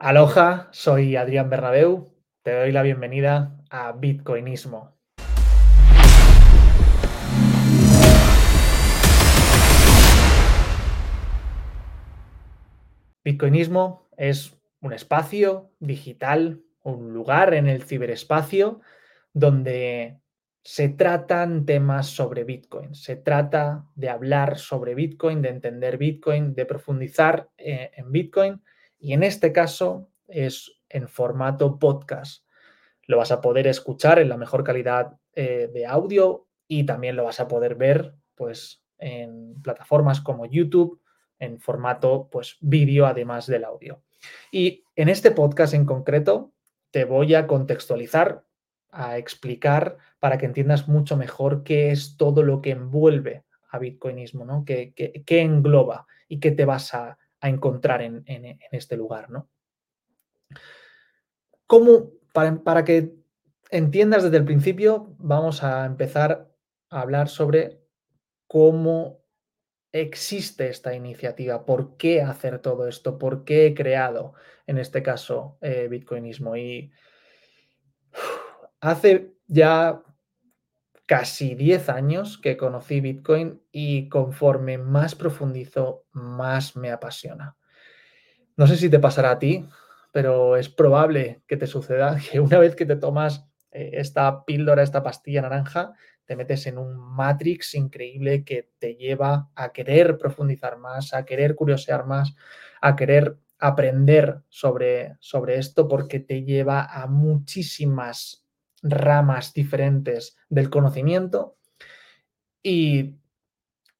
Aloha, soy Adrián Bernabeu. Te doy la bienvenida a Bitcoinismo. Bitcoinismo es un espacio digital, un lugar en el ciberespacio donde se tratan temas sobre Bitcoin. Se trata de hablar sobre Bitcoin, de entender Bitcoin, de profundizar eh, en Bitcoin y en este caso es en formato podcast. Lo vas a poder escuchar en la mejor calidad eh, de audio y también lo vas a poder ver pues, en plataformas como YouTube en formato pues, vídeo además del audio. Y en este podcast en concreto te voy a contextualizar, a explicar para que entiendas mucho mejor qué es todo lo que envuelve a Bitcoinismo, ¿no? ¿Qué, qué engloba y qué te vas a, a encontrar en, este lugar, ¿no? ¿Cómo, para, que entiendas desde el principio, vamos a empezar a hablar sobre cómo existe esta iniciativa, por qué hacer todo esto, por qué he creado, en este caso, eh, Bitcoinismo. Y hace ya casi 10 años que conocí Bitcoin y conforme más profundizo, más me apasiona. No sé si te pasará a ti, pero es probable que te suceda que una vez que te tomas eh, esta píldora, esta pastilla naranja, te metes en un matrix increíble que te lleva a querer profundizar más, a querer curiosear más, a querer aprender sobre, sobre esto porque te lleva a muchísimas ramas diferentes del conocimiento y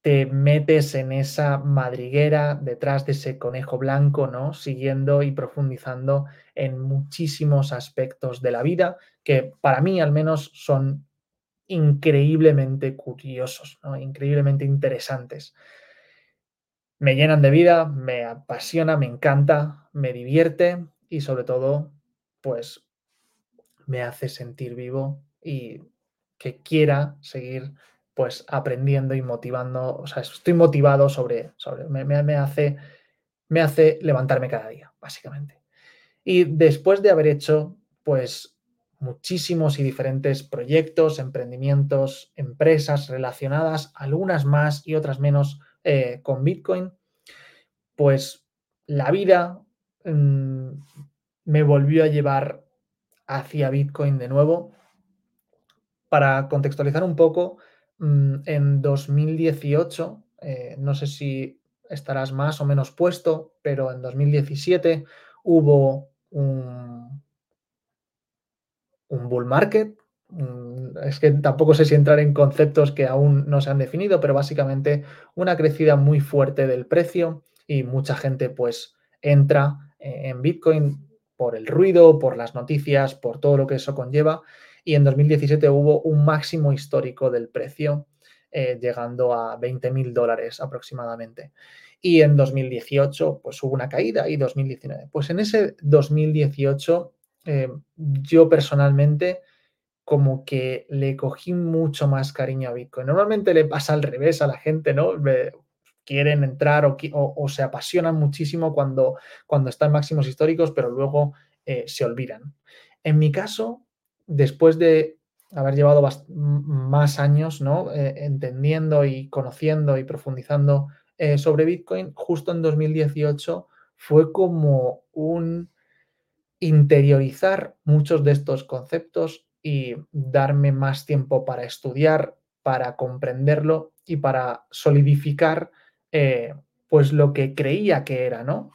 te metes en esa madriguera detrás de ese conejo blanco, ¿no? Siguiendo y profundizando en muchísimos aspectos de la vida que para mí al menos son increíblemente curiosos, ¿no? increíblemente interesantes. Me llenan de vida, me apasiona, me encanta, me divierte y sobre todo, pues me hace sentir vivo y que quiera seguir pues aprendiendo y motivando, o sea, estoy motivado sobre, sobre me, me, hace, me hace levantarme cada día, básicamente. Y después de haber hecho pues muchísimos y diferentes proyectos, emprendimientos, empresas relacionadas, algunas más y otras menos eh, con Bitcoin, pues la vida mm, me volvió a llevar hacia Bitcoin de nuevo. Para contextualizar un poco, mm, en 2018, eh, no sé si estarás más o menos puesto, pero en 2017 hubo un, un bull market. Mm, es que tampoco sé si entrar en conceptos que aún no se han definido, pero básicamente una crecida muy fuerte del precio y mucha gente pues entra eh, en Bitcoin por el ruido, por las noticias, por todo lo que eso conlleva. Y en 2017 hubo un máximo histórico del precio, eh, llegando a 20 mil dólares aproximadamente. Y en 2018, pues hubo una caída y 2019. Pues en ese 2018, eh, yo personalmente como que le cogí mucho más cariño a Bitcoin. Normalmente le pasa al revés a la gente, ¿no? Quieren entrar o, se apasionan muchísimo cuando, cuando están máximos históricos, pero luego eh, se olvidan. En mi caso, después de haber llevado más años ¿no? Eh, entendiendo y conociendo y profundizando eh, sobre Bitcoin, justo en 2018 fue como un interiorizar muchos de estos conceptos y darme más tiempo para estudiar, para comprenderlo y para solidificar eh, pues lo que creía que era, ¿no?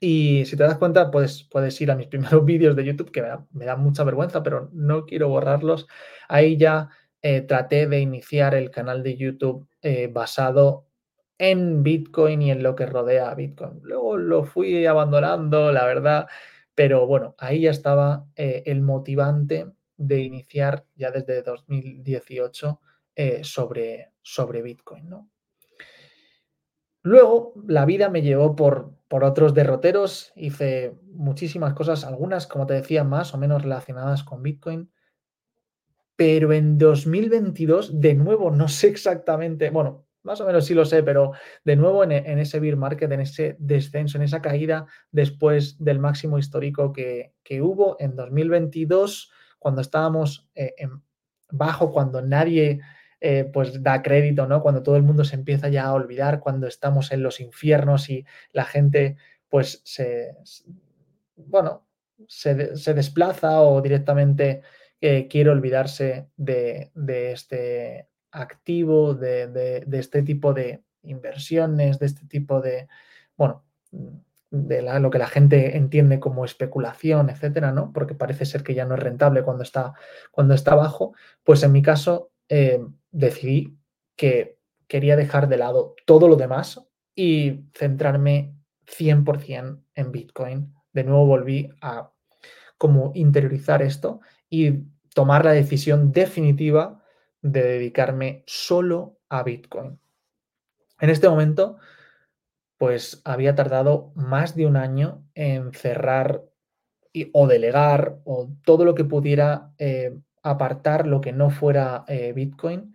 Y si te das cuenta, pues puedes ir a mis primeros vídeos de YouTube, que me da, mucha vergüenza, pero no quiero borrarlos. Ahí ya eh, traté de iniciar el canal de YouTube eh, basado en Bitcoin y en lo que rodea a Bitcoin. Luego lo fui abandonando, la verdad, pero bueno, ahí ya estaba el motivante de iniciar ya desde 2018 sobre, sobre Bitcoin, ¿no? Luego, la vida me llevó por, por otros derroteros, hice muchísimas cosas, algunas, como te decía, más o menos relacionadas con Bitcoin. Pero en 2022, de nuevo, no sé exactamente, bueno, más o menos sí lo sé, pero de nuevo en, en, ese bear market, en ese descenso, en esa caída después del máximo histórico que, que hubo en 2022, cuando estábamos eh, en bajo, cuando nadie eh, pues da crédito, ¿no? Cuando todo el mundo se empieza ya a olvidar, cuando estamos en los infiernos y la gente pues se, bueno, se, desplaza o directamente eh, quiere olvidarse de, este activo, de, este tipo de inversiones, de este tipo de, bueno, de la, lo que la gente entiende como especulación, etcétera, ¿no? Porque parece ser que ya no es rentable cuando está, cuando está bajo. Pues en mi caso eh, decidí que quería dejar de lado todo lo demás y centrarme 100% en Bitcoin. De nuevo volví a como interiorizar esto y tomar la decisión definitiva de dedicarme solo a Bitcoin. En este momento, pues había tardado más de un año en cerrar y, o delegar o todo lo que pudiera eh, apartar lo que no fuera eh, Bitcoin.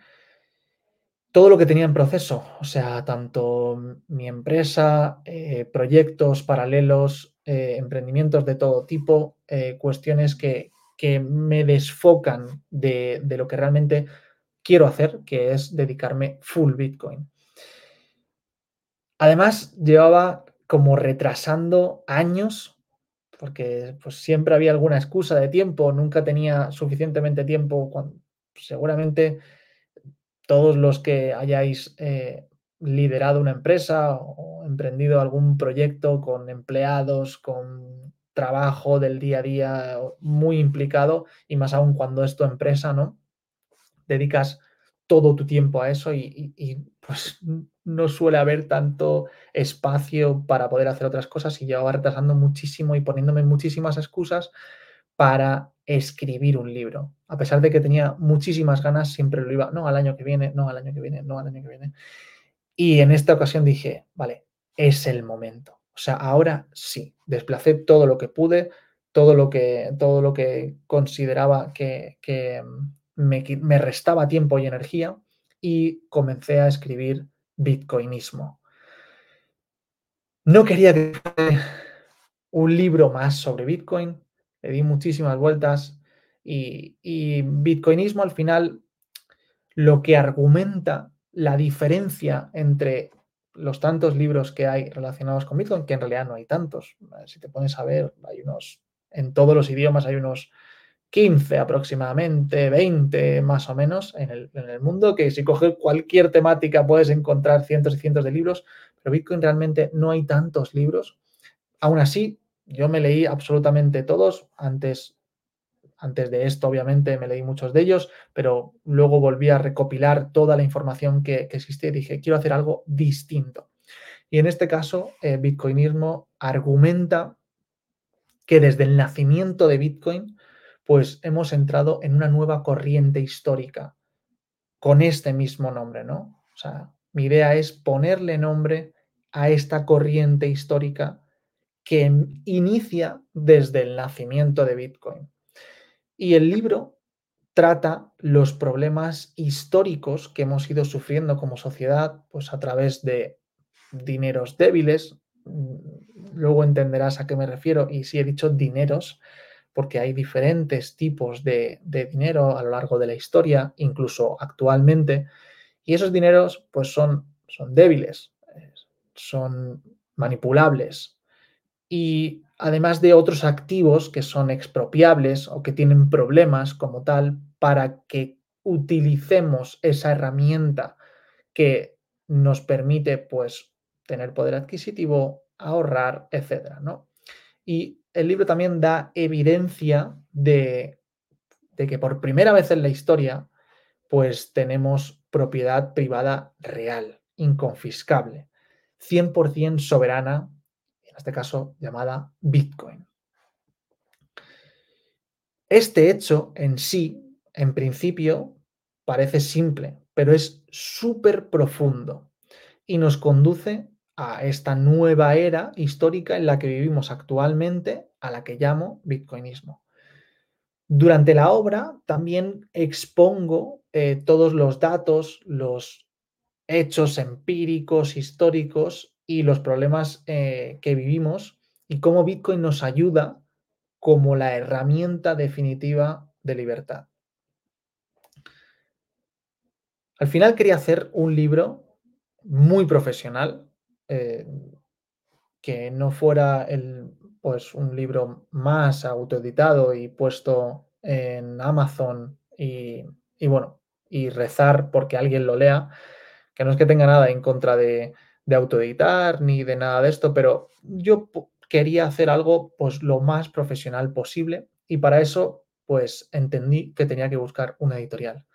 Todo lo que tenía en proceso, o sea, tanto mi empresa, eh, proyectos paralelos, eh, emprendimientos de todo tipo, cuestiones que, que, me desfocan de, de lo que realmente quiero hacer, que es dedicarme full Bitcoin. Además, llevaba como retrasando años, porque pues, siempre había alguna excusa de tiempo, nunca tenía suficientemente tiempo, cuando, seguramente todos los que hayáis eh, liderado una empresa o emprendido algún proyecto con empleados, con trabajo del día a día muy implicado y más aún cuando es tu empresa, ¿no? Dedicas todo tu tiempo a eso y, pues no suele haber tanto espacio para poder hacer otras cosas y llevaba retrasando muchísimo y poniéndome muchísimas excusas para escribir un libro. A pesar de que tenía muchísimas ganas, siempre lo iba, no, al año que viene, no, al año que viene, no, al año que viene. Y en esta ocasión dije, vale, es el momento. O sea, ahora sí, desplacé todo lo que pude, todo lo que, todo lo que consideraba que, que me, me, restaba tiempo y energía y comencé a escribir Bitcoinismo. No quería que un libro más sobre Bitcoin, le di muchísimas vueltas y, y Bitcoinismo al final lo que argumenta la diferencia entre los tantos libros que hay relacionados con Bitcoin, que en realidad no hay tantos. Si te pones a ver, hay unos, en todos los idiomas hay unos 15 aproximadamente, 20 más o menos en el, en el mundo, que si coges cualquier temática puedes encontrar cientos y cientos de libros, pero Bitcoin realmente no hay tantos libros. Aún así, yo me leí absolutamente todos antes antes de esto, obviamente, me leí muchos de ellos, pero luego volví a recopilar toda la información que, existía y dije, quiero hacer algo distinto. Y en este caso, eh, Bitcoinismo argumenta que desde el nacimiento de Bitcoin, pues hemos entrado en una nueva corriente histórica con este mismo nombre, ¿no? O sea, mi idea es ponerle nombre a esta corriente histórica que inicia desde el nacimiento de Bitcoin. Y el libro trata los problemas históricos que hemos ido sufriendo como sociedad, pues a través de dineros débiles. Luego entenderás a qué me refiero y si he dicho dineros, porque hay diferentes tipos de, de dinero a lo largo de la historia, incluso actualmente, y esos dineros pues son, son débiles, son manipulables y además de otros activos que son expropiables o que tienen problemas como tal para que utilicemos esa herramienta que nos permite pues tener poder adquisitivo, ahorrar, etcétera, ¿no? Y el libro también da evidencia de, que por primera vez en la historia pues tenemos propiedad privada real, inconfiscable, 100% soberana en este caso llamada Bitcoin. Este hecho en sí, en principio, parece simple, pero es súper profundo y nos conduce a esta nueva era histórica en la que vivimos actualmente, a la que llamo Bitcoinismo. Durante la obra también expongo eh, todos los datos, los hechos empíricos, históricos y los problemas eh, que vivimos y cómo Bitcoin nos ayuda como la herramienta definitiva de libertad. Al final quería hacer un libro muy profesional, eh, que no fuera el, pues, un libro más autoeditado y puesto en Amazon y, y, bueno, y rezar porque alguien lo lea, que no es que tenga nada en contra de, de autoeditar ni de nada de esto, pero yo quería hacer algo pues lo más profesional posible y para eso pues entendí que tenía que buscar una editorial.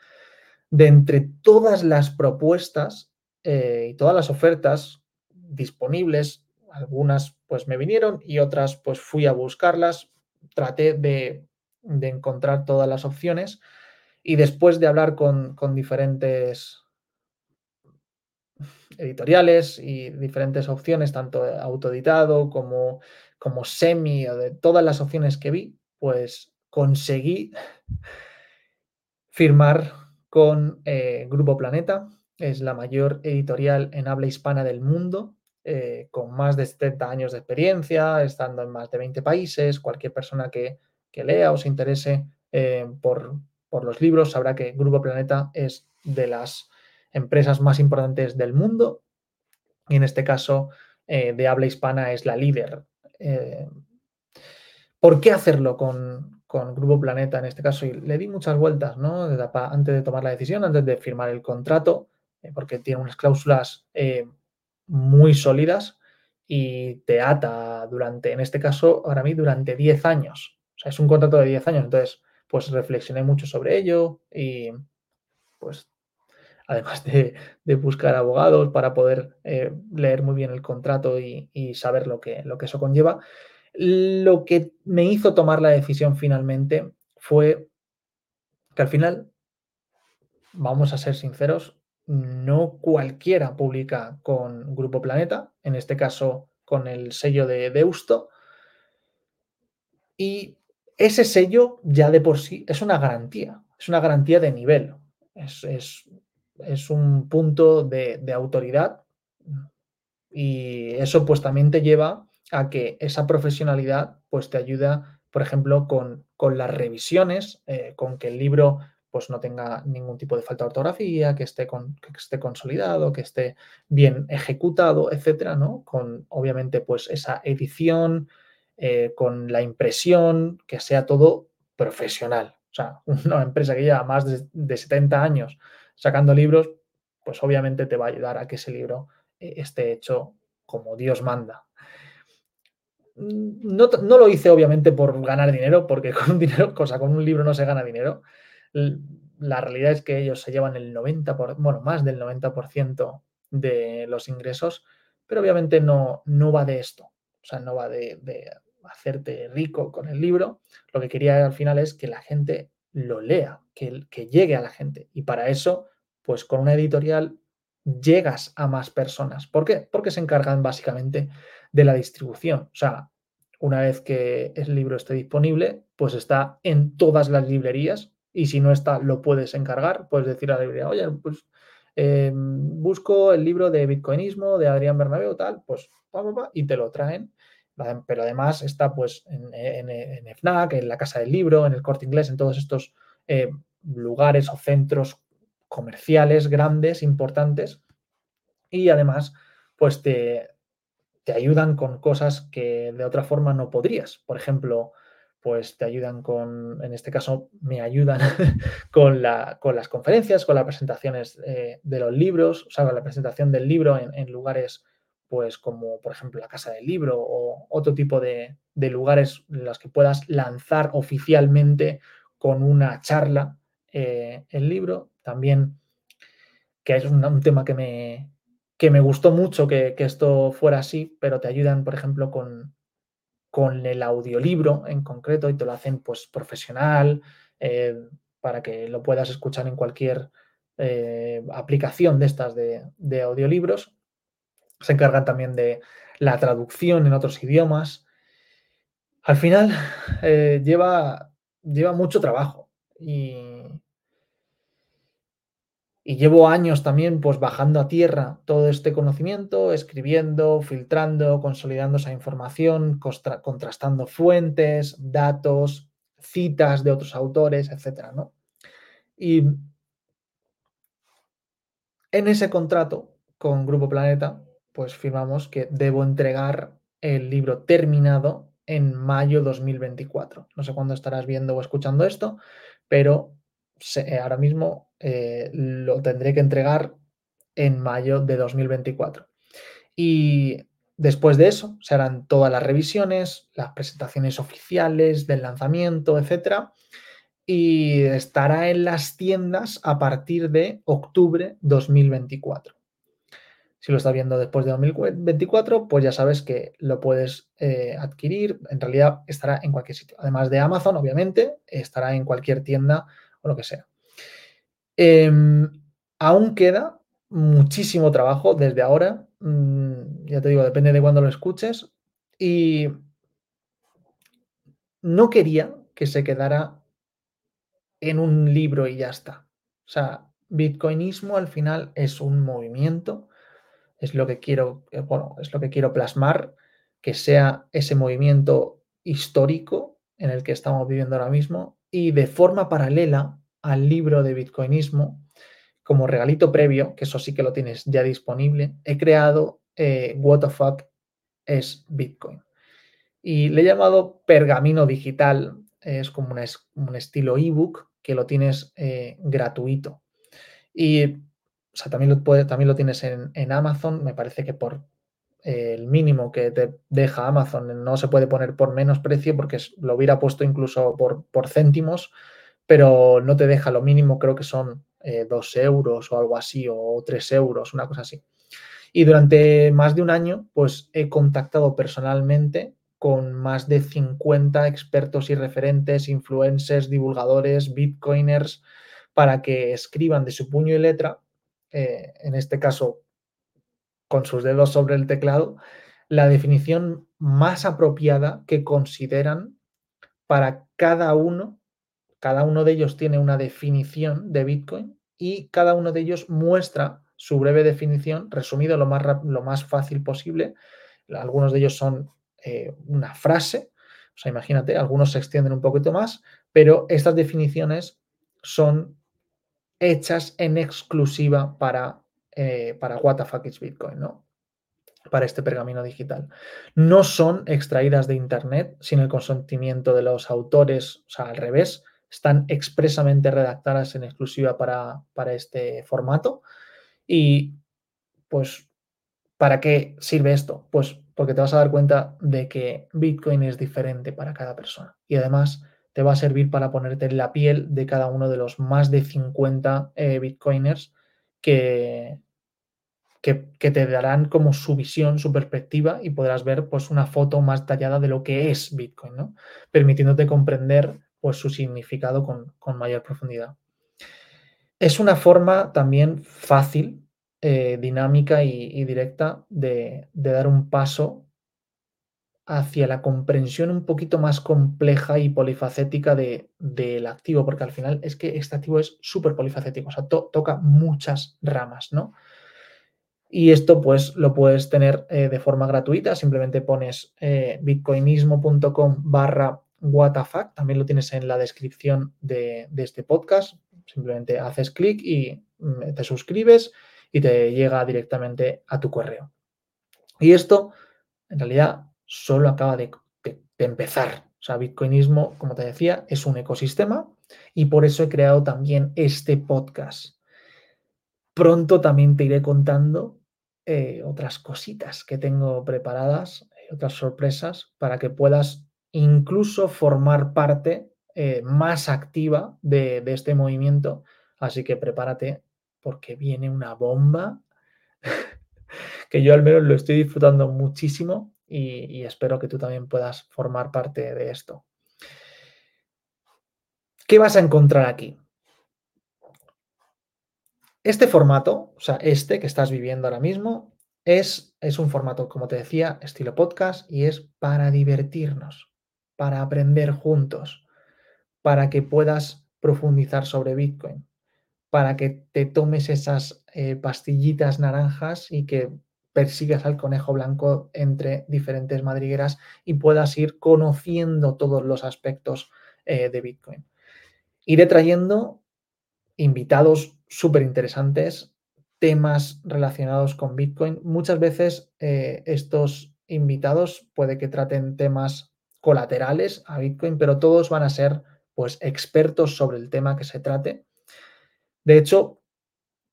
De entre todas las propuestas eh, y todas las ofertas disponibles, algunas pues me vinieron y otras pues fui a buscarlas, traté de, de encontrar todas las opciones y después de hablar con, con diferentes editoriales y diferentes opciones, tanto autoeditado como, como semi o de todas las opciones que vi, pues conseguí firmar con eh, Grupo Planeta. Es la mayor editorial en habla hispana del mundo, eh, con más de 70 años de experiencia, estando en más de 20 países. Cualquier persona que, que lea o se interese eh, por, por los libros sabrá que Grupo Planeta es de las empresas más importantes del mundo y en este caso eh, de habla hispana es la líder. ¿Por qué hacerlo con, con, Grupo Planeta en este caso? Y le di muchas vueltas ¿no? antes de tomar la decisión, antes de firmar el contrato, porque tiene unas cláusulas muy sólidas y te ata durante, en este caso, para mí, durante 10 años. O sea, es un contrato de 10 años, entonces, pues reflexioné mucho sobre ello y pues además de, buscar abogados para poder eh, leer muy bien el contrato y, y, saber lo que, lo que eso conlleva. Lo que me hizo tomar la decisión finalmente fue que al final, vamos a ser sinceros, no cualquiera publica con Grupo Planeta, en este caso con el sello de Deusto, y ese sello ya de por sí es una garantía, es una garantía de nivel. Es, es, un punto de, de, autoridad y eso pues también te lleva a que esa profesionalidad pues te ayuda, por ejemplo, con, con las revisiones, eh, con que el libro pues no tenga ningún tipo de falta de ortografía, que esté, con, que esté consolidado, que esté bien ejecutado, etcétera, ¿no? Con obviamente pues esa edición, eh, con la impresión, que sea todo profesional. O sea, una empresa que lleva más de, de 70 años sacando libros, pues obviamente te va a ayudar a que ese libro eh, esté hecho como Dios manda. No, no, lo hice obviamente por ganar dinero, porque con dinero, cosa, con un libro no se gana dinero. La realidad es que ellos se llevan el 90%, por, bueno, más del 90% de los ingresos, pero obviamente no, no va de esto. O sea, no va de, hacerte rico con el libro. Lo que quería al final es que la gente lo lea, que, que llegue a la gente. Y para eso, pues con una editorial llegas a más personas. ¿Por qué? Porque se encargan básicamente de la distribución. O sea, una vez que el libro esté disponible, pues está en todas las librerías y si no está, lo puedes encargar. Puedes decir a la librería, oye, pues eh, busco el libro de Bitcoinismo de Adrián Bernabeu, tal, pues pa, pa, y te lo traen. Pero además está pues en, en, en, FNAC, en la Casa del Libro, en el Corte Inglés, en todos estos eh, lugares o centros comerciales grandes, importantes, y además, pues te, te ayudan con cosas que de otra forma no podrías. Por ejemplo, pues te ayudan con, en este caso, me ayudan con, la, con las conferencias, con las presentaciones eh, de los libros, o sea, con la presentación del libro en, lugares, pues como por ejemplo la Casa del Libro o otro tipo de, de lugares en los que puedas lanzar oficialmente con una charla eh, el libro. También, que es un, un tema que me, que me gustó mucho que, que, esto fuera así, pero te ayudan, por ejemplo, con, con el audiolibro en concreto y te lo hacen pues profesional eh, para que lo puedas escuchar en cualquier eh, aplicación de estas de, de, audiolibros. Se encargan también de la traducción en otros idiomas. Al final eh, lleva, lleva mucho trabajo y, Y llevo años también pues bajando a tierra todo este conocimiento, escribiendo, filtrando, consolidando esa información, contrastando fuentes, datos, citas de otros autores, etc. ¿no? Y en ese contrato con Grupo Planeta, pues firmamos que debo entregar el libro terminado en mayo 2024. No sé cuándo estarás viendo o escuchando esto, pero ahora mismo eh, lo tendré que entregar en mayo de 2024. Y después de eso se harán todas las revisiones, las presentaciones oficiales del lanzamiento, etc. Y estará en las tiendas a partir de octubre 2024. Si lo estás viendo después de 2024, pues ya sabes que lo puedes eh, adquirir. En realidad estará en cualquier sitio. Además de Amazon, obviamente, estará en cualquier tienda o lo que sea. Em, aún queda muchísimo trabajo desde ahora. Mm, ya te digo, depende de cuándo lo escuches. Y no quería que se quedara en un libro y ya está. O sea, Bitcoinismo al final es un movimiento, es lo que quiero, eh, bueno, es lo que quiero plasmar, que sea ese movimiento histórico en el que estamos viviendo ahora mismo y de forma paralela al libro de Bitcoinismo, como regalito previo, que eso sí que lo tienes ya disponible, he creado eh, What the Fuck es Bitcoin. Y le he llamado pergamino digital, es como un estilo ebook que lo tienes eh, gratuito. Y también, lo también lo tienes en, Amazon, me parece que por eh, el mínimo que te deja Amazon no se puede poner por menos precio porque lo hubiera puesto incluso por, por céntimos, pero no te deja lo mínimo, creo que son eh, dos euros o algo así, o tres euros, una cosa así. Y durante más de un año, pues he contactado personalmente con más de 50 expertos y referentes, influencers, divulgadores, bitcoiners, para que escriban de su puño y letra, eh, en este caso con sus dedos sobre el teclado, la definición más apropiada que consideran para cada uno cada uno de ellos tiene una definición de Bitcoin y cada uno de ellos muestra su breve definición, resumido lo más, lo más fácil posible. Algunos de ellos son eh, una frase, o sea, imagínate, algunos se extienden un poquito más, pero estas definiciones son hechas en exclusiva para, eh, para What the fuck is Bitcoin, ¿no? Para este pergamino digital. No son extraídas de Internet sin el consentimiento de los autores, o sea, al revés, están expresamente redactadas en exclusiva para, este formato. Y pues, ¿para qué sirve esto? Pues porque te vas a dar cuenta de que Bitcoin es diferente para cada persona. Y además te va a servir para ponerte en la piel de cada uno de los más de 50 eh, Bitcoiners que, que, te darán como su visión, su perspectiva y podrás ver pues una foto más detallada de lo que es Bitcoin, ¿no? Permitiéndote comprender pues, su significado con, mayor profundidad. Es una forma también fácil, eh, dinámica y, directa de, dar un paso hacia la comprensión un poquito más compleja y polifacética del activo, porque al final es que este activo es súper polifacético, o sea, toca muchas ramas, ¿no? Y esto pues lo puedes tener eh, de forma gratuita, simplemente pones eh, bitcoinismo.com barra WTF, también lo tienes en la descripción de, este podcast. Simplemente haces clic y mm, te suscribes y te llega directamente a tu correo. Y esto, en realidad, solo acaba de, empezar. O sea, Bitcoinismo, como te decía, es un ecosistema y por eso he creado también este podcast. Pronto también te iré contando eh, otras cositas que tengo preparadas, eh, otras sorpresas, para que puedas incluso formar parte eh, más activa de, este movimiento. Así que prepárate porque viene una bomba que yo al menos lo estoy disfrutando muchísimo y, espero que tú también puedas formar parte de esto. ¿Qué vas a encontrar aquí? Este formato, o sea, este que estás viviendo ahora mismo, es, es un formato, como te decía, estilo podcast y es para divertirnos para aprender juntos, para que puedas profundizar sobre Bitcoin, para que te tomes esas eh, pastillitas naranjas y que persigas al conejo blanco entre diferentes madrigueras y puedas ir conociendo todos los aspectos eh, de Bitcoin. Iré trayendo invitados súper interesantes, temas relacionados con Bitcoin. Muchas veces eh, estos invitados puede que traten temas colaterales a Bitcoin, pero todos van a ser pues expertos sobre el tema que se trate. De hecho,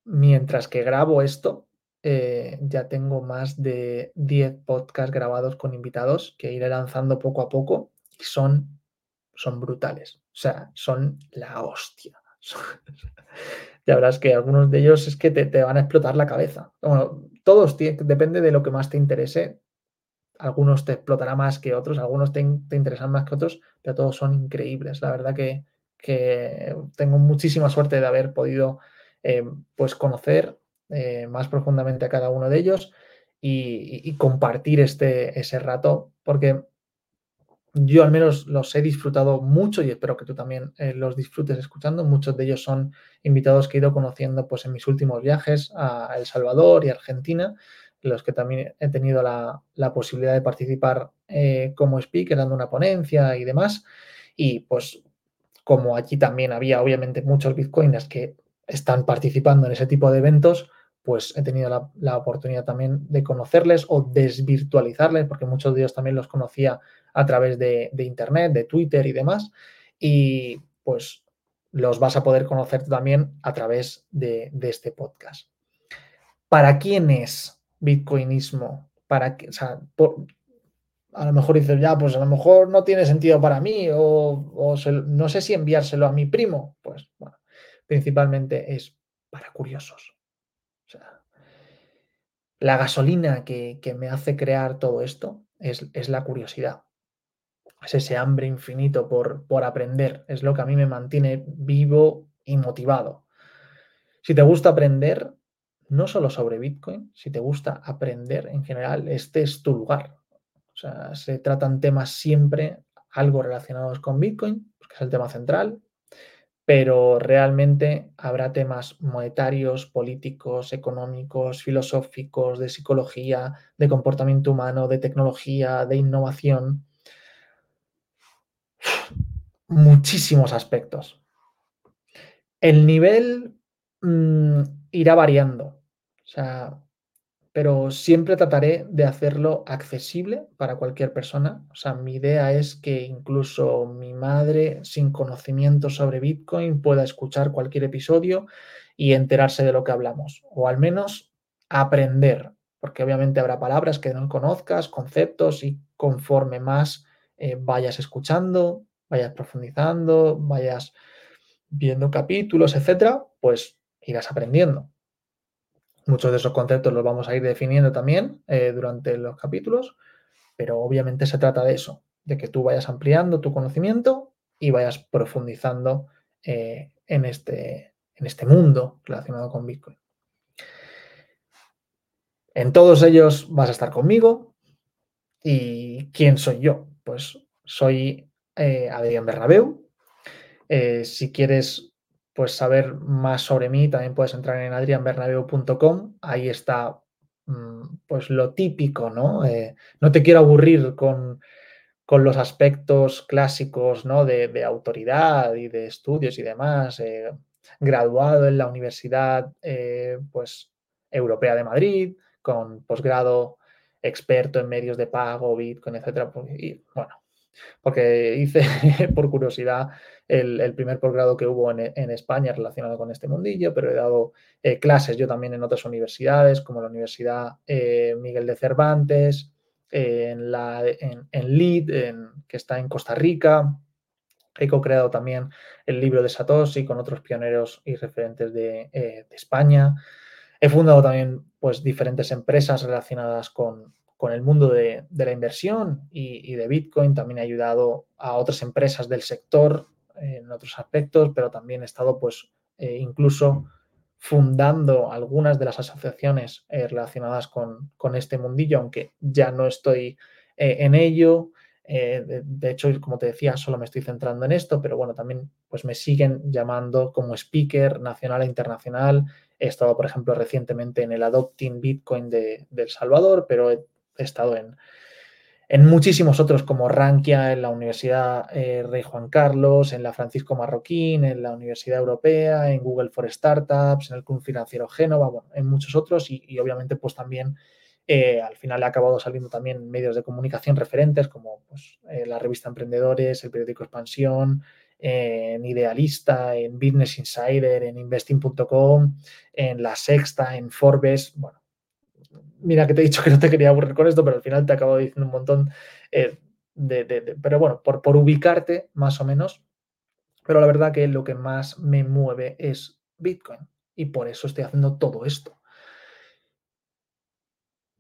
mientras que grabo esto, eh, ya tengo más de 10 podcasts grabados con invitados que iré lanzando poco a poco y son, son brutales. O sea, son la hostia. ya verás que algunos de ellos es que te, van a explotar la cabeza. Bueno, todos, depende de lo que más te interese. Algunos te explotará más que otros, algunos te, interesan más que otros, pero todos son increíbles. La verdad que, tengo muchísima suerte de haber podido eh, pues conocer eh, más profundamente a cada uno de ellos y, compartir este, ese rato, porque yo al menos los he disfrutado mucho y espero que tú también eh, los disfrutes escuchando. Muchos de ellos son invitados que he ido conociendo pues, en mis últimos viajes a El Salvador y Argentina, los que también he tenido la, posibilidad de participar eh, como speaker, dando una ponencia y demás. Y pues como allí también había obviamente muchos bitcoiners que están participando en ese tipo de eventos, pues he tenido la, oportunidad también de conocerles o desvirtualizarles, porque muchos de ellos también los conocía a través de, Internet, de Twitter y demás. Y pues los vas a poder conocer también a través de, este podcast. ¿Para quién es Bitcoinismo? Para que, a lo mejor dices, ya, pues a lo mejor no tiene sentido para mí o, no sé si enviárselo a mi primo. Pues bueno, principalmente es para curiosos la gasolina que, me hace crear todo esto es, la curiosidad. Es ese hambre infinito por, por aprender. Es lo que a mí me mantiene vivo y motivado. Si te gusta aprender, no solo sobre Bitcoin, si te gusta aprender en general, este es tu lugar. O sea, se tratan temas siempre algo relacionados con Bitcoin, porque es el tema central, pero realmente habrá temas monetarios, políticos, económicos, filosóficos, de psicología, de comportamiento humano, de tecnología, de innovación. Muchísimos aspectos. El nivel mm, irá variando. O sea, pero siempre trataré de hacerlo accesible para cualquier persona. O sea, mi idea es que incluso mi madre, sin conocimiento sobre Bitcoin, pueda escuchar cualquier episodio y enterarse de lo que hablamos, o al menos aprender, porque obviamente habrá palabras que no conozcas, conceptos, y conforme más eh, vayas escuchando, vayas profundizando, vayas viendo capítulos, etcétera, pues irás aprendiendo. Muchos de esos conceptos los vamos a ir definiendo también eh, durante los capítulos, pero obviamente se trata de eso, de que tú vayas ampliando tu conocimiento y vayas profundizando eh, en, este, en este mundo relacionado con Bitcoin. En todos ellos vas a estar conmigo. ¿Y quién soy yo? Pues soy eh, Adrián Bernabeu. si quieres pues saber más sobre mí, también puedes entrar en adrianbernabeu.com. Ahí está mm, pues lo típico, ¿no? Eh, no te quiero aburrir con, los aspectos clásicos, ¿no? De, autoridad y de estudios y demás. Eh, graduado en la Universidad eh, pues, Europea de Madrid, con posgrado experto en medios de pago, Bitcoin, etcétera. Pues, y bueno, porque hice por curiosidad el, primer posgrado que hubo en, España relacionado con este mundillo, pero he dado eh, clases yo también en otras universidades, como la Universidad eh, Miguel de Cervantes, en, la, en, LEED, que está en Costa Rica. He co-creado también el libro de Satoshi con otros pioneros y referentes de, eh, de España. He fundado también pues, diferentes empresas relacionadas con, con el mundo de, la inversión y, de Bitcoin. También he ayudado a otras empresas del sector en otros aspectos, pero también he estado pues eh, incluso fundando algunas de las asociaciones eh, relacionadas con, este mundillo, aunque ya no estoy eh, en ello. De, de, hecho, como te decía, solo me estoy centrando en esto, pero bueno, también pues me siguen llamando como speaker nacional e internacional. He estado, por ejemplo, recientemente en el Adopting Bitcoin de, de El Salvador, pero he, he estado en, en muchísimos otros como Rankia, en la Universidad eh, Rey Juan Carlos, en la Francisco Marroquín, en la Universidad Europea, en Google for Startups, en el Club Financiero Génova, bueno, en muchos otros y, y obviamente pues también eh, al final he acabado saliendo también medios de comunicación referentes como pues, eh, la revista Emprendedores, el periódico Expansión, en Idealista, en Business Insider, en investing.com, en La Sexta, en Forbes, bueno, mira que te he dicho que no te quería aburrir con esto, pero al final te acabo diciendo un montón eh, de, de, Pero bueno, por, por ubicarte más o menos. Pero la verdad que lo que más me mueve es Bitcoin. Y por eso estoy haciendo todo esto.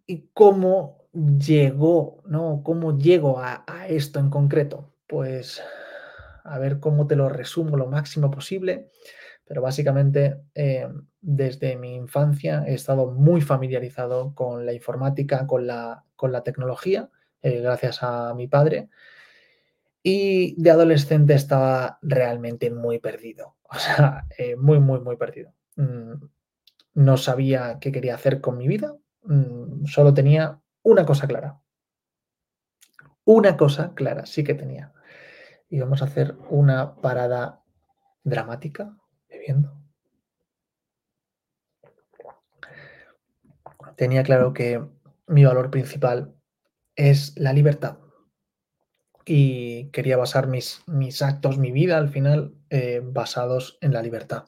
¿Y cómo llegó, no? ¿Cómo llego a, a esto en concreto? Pues a ver cómo te lo resumo lo máximo posible pero básicamente eh, desde mi infancia he estado muy familiarizado con la informática, con la, con la tecnología, eh, gracias a mi padre. Y de adolescente estaba realmente muy perdido, o sea, eh, muy, muy, muy perdido. Mm, no sabía qué quería hacer con mi vida, mm, solo tenía una cosa clara. Una cosa clara, sí que tenía. Y vamos a hacer una parada dramática Tenía claro que mi valor principal es la libertad. Y quería basar mis, mis actos, mi vida al final, eh, basados en la libertad.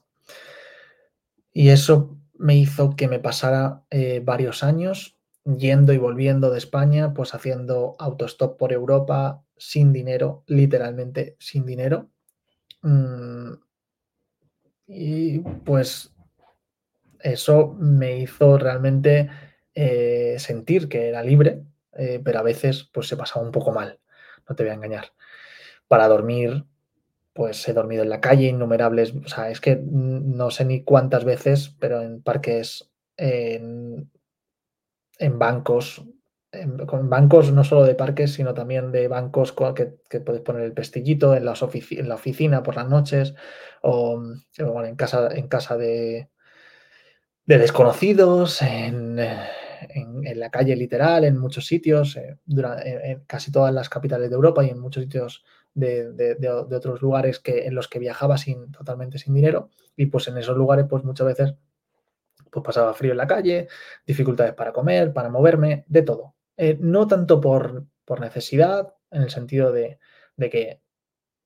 Y eso me hizo que me pasara eh, varios años yendo y volviendo de España, pues haciendo autostop por Europa sin dinero, literalmente sin dinero. Mm, y pues eso me hizo realmente eh, sentir que era libre, eh, pero a veces pues se pasaba un poco mal, no te voy a engañar. Para dormir, pues he dormido en la calle innumerables, o sea, es que no sé ni cuántas veces, pero en parques, en, en bancos, con bancos no solo de parques, sino también de bancos que, puedes poner el pestillito en, la oficina por las noches o, o bueno, en, casa, en casa de, de desconocidos, en, la calle literal, en muchos sitios, eh, en casi todas las capitales de Europa y en muchos sitios de, de, otros lugares que, en los que viajaba sin, totalmente sin dinero. Y pues en esos lugares, pues muchas veces pues pasaba frío en la calle, dificultades para comer, para moverme, de todo. Eh, no tanto por, por, necesidad, en el sentido de, de que,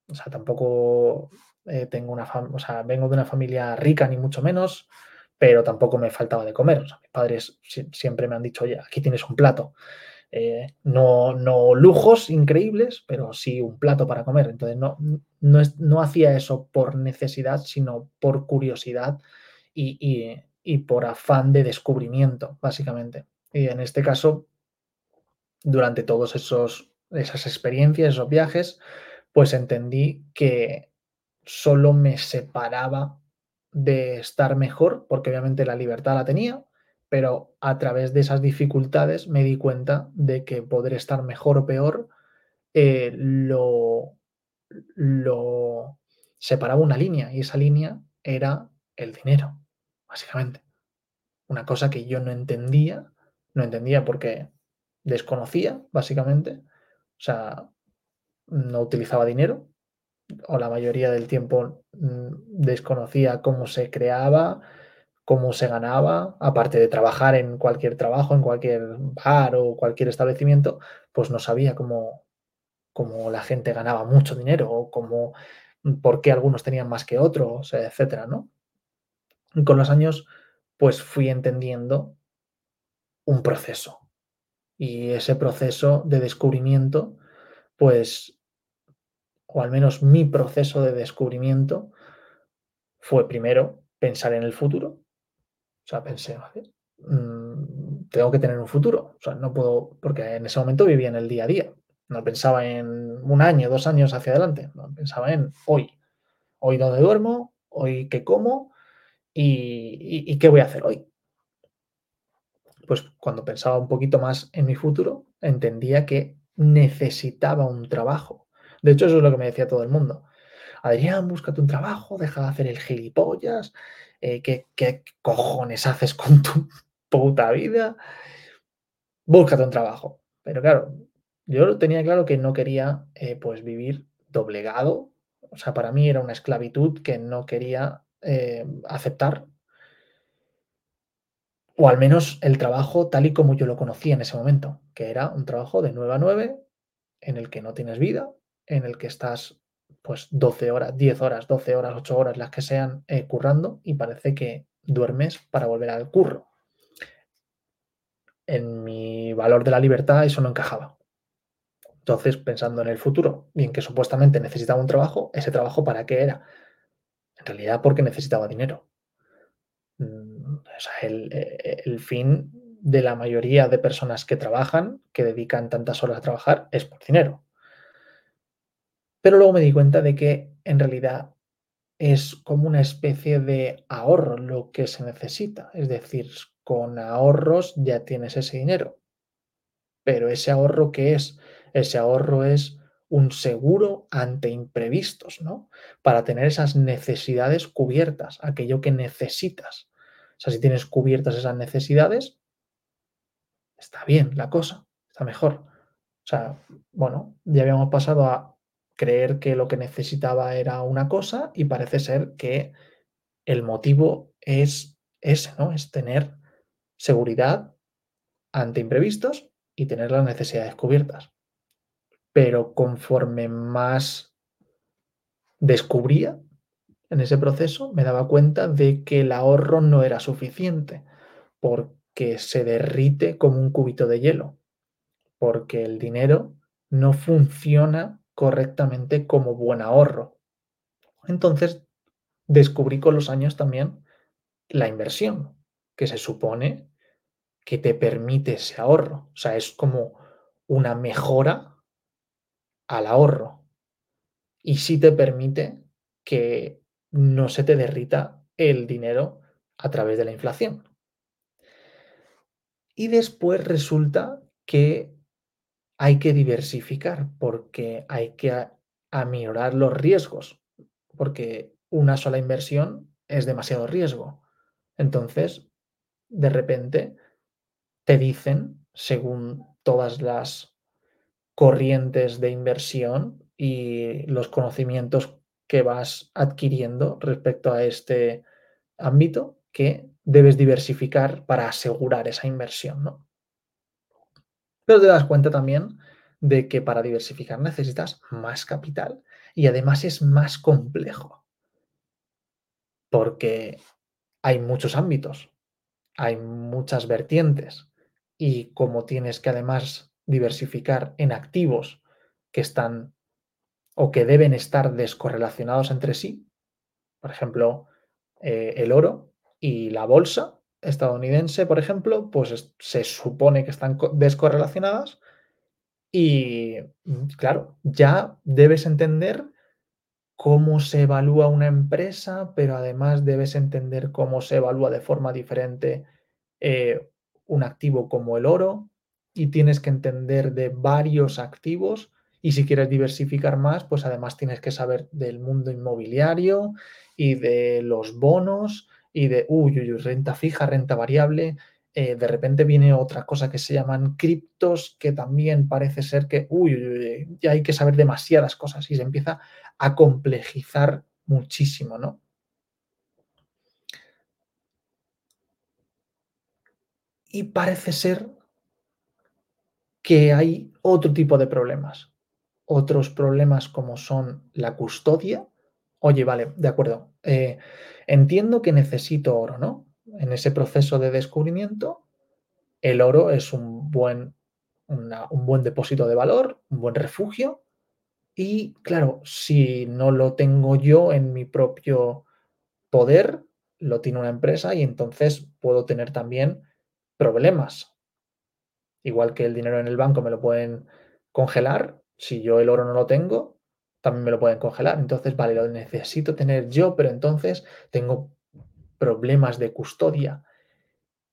o sea, tampoco eh, tengo una o vengo de una familia rica, ni mucho menos, pero tampoco me faltaba de comer. Mis padres si, siempre me han dicho, aquí tienes un plato. Eh, no, no, lujos increíbles, pero sí un plato para comer. Entonces no, no, es, no hacía eso por necesidad, sino por curiosidad y, y por afán de descubrimiento, básicamente. Y en este caso, durante todos esos esas experiencias, esos viajes, pues entendí que solo me separaba de estar mejor, porque obviamente la libertad la tenía, pero a través de esas dificultades me di cuenta de que poder estar mejor o peor eh, lo, lo separaba una línea y esa línea era el dinero, básicamente. Una cosa que yo no entendía, no entendía porque desconocía, básicamente. O sea, no utilizaba dinero, o la mayoría del tiempo mm, desconocía cómo se creaba, cómo se ganaba, aparte de trabajar en cualquier trabajo, en cualquier bar o cualquier establecimiento, pues no sabía cómo, cómo la gente ganaba mucho dinero o cómo, por qué algunos tenían más que otros, etcétera, ¿no? Con los años, pues fui entendiendo un proceso. Y ese proceso de descubrimiento, pues o al menos mi proceso de descubrimiento, fue primero pensar en el futuro. O sea, pensé, ¿vale? mmm, tengo que tener un futuro. O sea, no puedo, porque en ese momento vivía en el día a día. No pensaba en un año, dos años hacia adelante. No, pensaba en hoy. Hoy dónde duermo, hoy qué como y, y, y qué voy a hacer hoy. Pues cuando pensaba un poquito más en mi futuro, entendía que necesitaba un trabajo. De hecho, eso es lo que me decía todo el mundo. Adrián, búscate un trabajo, deja de hacer el gilipollas, eh, ¿qué, ¿qué, cojones haces con tu puta vida? Búscate un trabajo. Pero claro, yo tenía claro que no quería eh, pues vivir doblegado. O sea, para mí era una esclavitud que no quería eh, aceptar. O al menos el trabajo tal y como yo lo conocía en ese momento, que era un trabajo de 9 a 9, en el que no tienes vida, en el que estás pues 12 horas, 10 horas, 12 horas, 8 horas, las que sean, eh, currando y parece que duermes para volver al curro. En mi valor de la libertad eso no encajaba. Entonces, pensando en el futuro y en que supuestamente necesitaba un trabajo, ¿ese trabajo para qué era? En realidad porque necesitaba dinero. Mm, el, eh, el fin de la mayoría de personas que trabajan, que dedican tantas horas a trabajar, es por dinero. Pero luego me di cuenta de que en realidad es como una especie de ahorro lo que se necesita. Es decir, con ahorros ya tienes ese dinero. Pero ese ahorro, ¿qué es? Ese ahorro es un seguro ante imprevistos, ¿no? Para tener esas necesidades cubiertas, aquello que necesitas. O sea, si tienes cubiertas esas necesidades, está bien la cosa, está mejor. O sea, bueno, ya habíamos pasado a creer que lo que necesitaba era una cosa y parece ser que el motivo es ese, ¿no? Es tener seguridad ante imprevistos y tener las necesidades cubiertas. Pero conforme más descubría en ese proceso, me daba cuenta de que el ahorro no era suficiente, porque se derrite como un cubito de hielo, porque el dinero no funciona correctamente como buen ahorro. Entonces, descubrí con los años también la inversión, que se supone que te permite ese ahorro. O sea, es como una mejora al ahorro. Y sí te permite que no se te derrita el dinero a través de la inflación. Y después resulta que hay que diversificar porque hay que aminorar los riesgos, porque una sola inversión es demasiado riesgo. Entonces, de repente, te dicen, según todas las corrientes de inversión y los conocimientos que vas adquiriendo respecto a este ámbito, que debes diversificar para asegurar esa inversión, ¿no? Pero te das cuenta también de que para diversificar necesitas más capital y además es más complejo. Porque hay muchos ámbitos, hay muchas vertientes y como tienes que además diversificar en activos que están o que deben estar descorrelacionados entre sí, por ejemplo, eh, el oro y la bolsa, estadounidense, por ejemplo, pues se supone que están descorrelacionadas y, mm, claro, ya debes entender cómo se evalúa una empresa, pero además debes entender cómo se evalúa de forma diferente eh, un activo como el oro y tienes que entender de varios activos y si quieres diversificar más, pues además tienes que saber del mundo inmobiliario y de los bonos y de, uy, uy, renta fija, renta variable, eh, de repente viene otra cosa que se llaman criptos, que también parece ser que, uy, ya hay que saber demasiadas cosas y se empieza a complejizar muchísimo, ¿no? Y parece ser que hay otro tipo de problemas. Otros problemas como son la custodia. Oye, vale, de acuerdo. Eh, Entiendo que necesito oro, ¿no? En ese proceso de descubrimiento, el oro es un buen, un buen depósito de valor, un buen refugio. Y claro, si no lo tengo yo en mi propio poder, lo tiene una empresa y entonces puedo tener también problemas. Igual que el dinero en el banco me lo pueden congelar, si yo el oro no lo tengo, también me lo pueden congelar. Entonces, vale, lo necesito tener yo, pero entonces tengo problemas de custodia.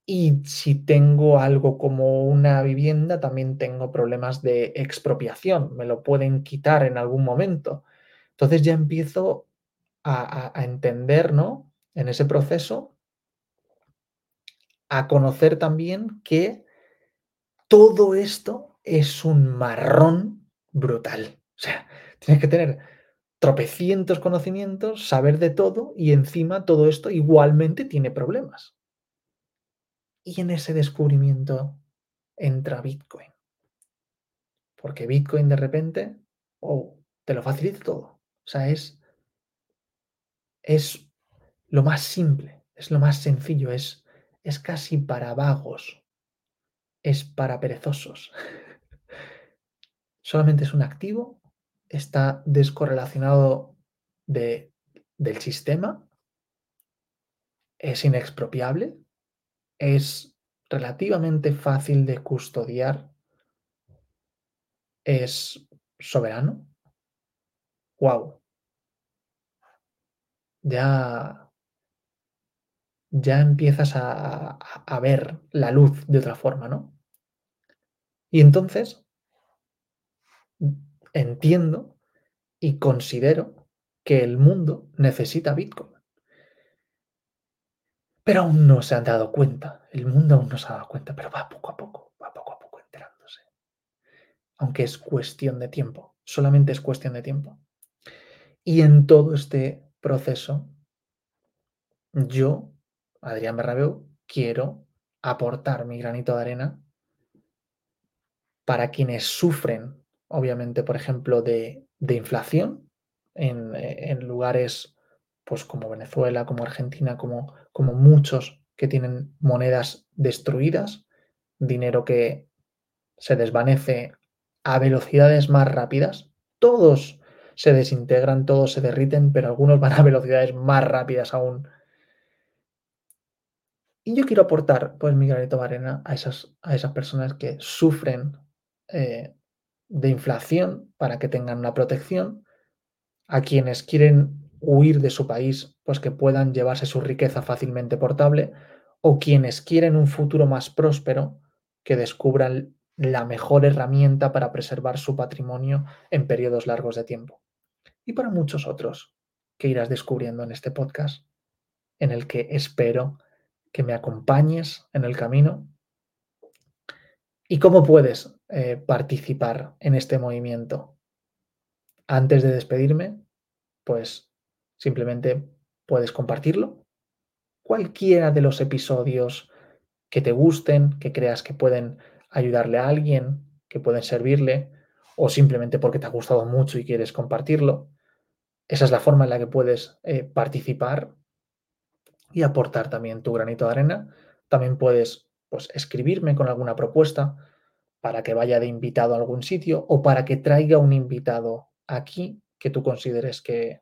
Y si tengo algo como una vivienda, también tengo problemas de expropiación, me lo pueden quitar en algún momento. Entonces ya empiezo a, entender, ¿no? En ese proceso, a conocer también que todo esto es un marrón brutal. O sea, tienes que tener tropecientos conocimientos, saber de todo y encima todo esto igualmente tiene problemas. Y en ese descubrimiento entra Bitcoin. Porque Bitcoin de repente, oh, te lo facilita todo. O sea, es, es lo más simple, es lo más sencillo, es, es casi para vagos, es para perezosos. Solamente es un activo, está descorrelacionado de, del sistema, es inexpropiable, es relativamente fácil de custodiar, es soberano. ¡Wow! Ya, ya empiezas a, a, a ver la luz de otra forma, ¿no? Y entonces entiendo y considero que el mundo necesita Bitcoin. Pero aún no se han dado cuenta, el mundo aún no se ha dado cuenta, pero va poco a poco, va poco a poco enterándose. Aunque es cuestión de tiempo, solamente es cuestión de tiempo. Y en todo este proceso, yo, Adrián Bernabeu, quiero aportar mi granito de arena para quienes sufren, obviamente, por ejemplo, de, de inflación en, en, lugares pues como Venezuela, como Argentina, como, como muchos que tienen monedas destruidas, dinero que se desvanece a velocidades más rápidas. Todos se desintegran, todos se derriten, pero algunos van a velocidades más rápidas aún. Y yo quiero aportar pues mi granito de arena a esas, a esas personas que sufren eh, de inflación para que tengan una protección, a quienes quieren huir de su país, pues que puedan llevarse su riqueza fácilmente portable, o quienes quieren un futuro más próspero, que descubran la mejor herramienta para preservar su patrimonio en periodos largos de tiempo. Y para muchos otros que irás descubriendo en este podcast, en el que espero que me acompañes en el camino. ¿Y cómo puedes eh, participar en este movimiento? Antes de despedirme, pues Simplemente puedes compartirlo. Cualquiera de los episodios que te gusten, que creas que pueden ayudarle a alguien, que pueden servirle, o simplemente porque te ha gustado mucho y quieres compartirlo. Esa es la forma en la que puedes eh, participar y aportar también tu granito de arena. También puedes pues, escribirme con alguna propuesta para que vaya de invitado a algún sitio o para que traiga un invitado aquí que tú consideres que,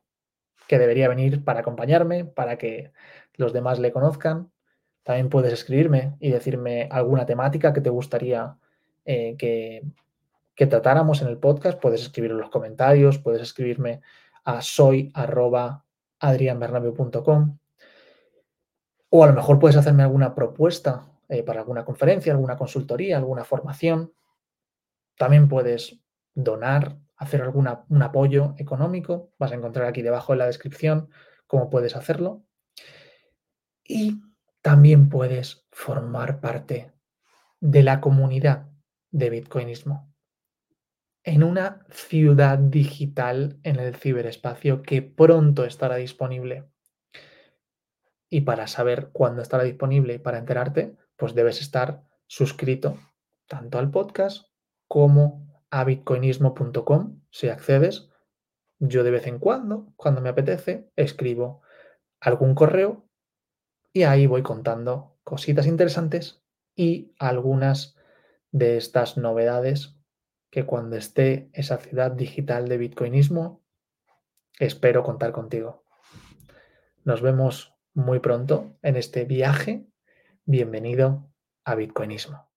que debería venir para acompañarme, para que los demás le conozcan. También puedes escribirme y decirme alguna temática que te gustaría eh, que, que, tratáramos en el podcast. Puedes escribirlo en los comentarios, puedes escribirme a soy o a lo mejor puedes hacerme alguna propuesta eh, para alguna conferencia, alguna consultoría, alguna formación. También puedes donar hacer alguna, un apoyo económico. Vas a encontrar aquí debajo en la descripción cómo puedes hacerlo. Y también puedes formar parte de la comunidad de Bitcoinismo en una ciudad digital en el ciberespacio que pronto estará disponible. Y para saber cuándo estará disponible y para enterarte, pues debes estar suscrito tanto al podcast como a bitcoinismo.com si accedes. Yo de vez en cuando, cuando me apetece, escribo algún correo y ahí voy contando cositas interesantes y algunas de estas novedades que cuando esté esa ciudad digital de bitcoinismo, espero contar contigo. Nos vemos muy pronto en este viaje. Bienvenido a Bitcoinismo.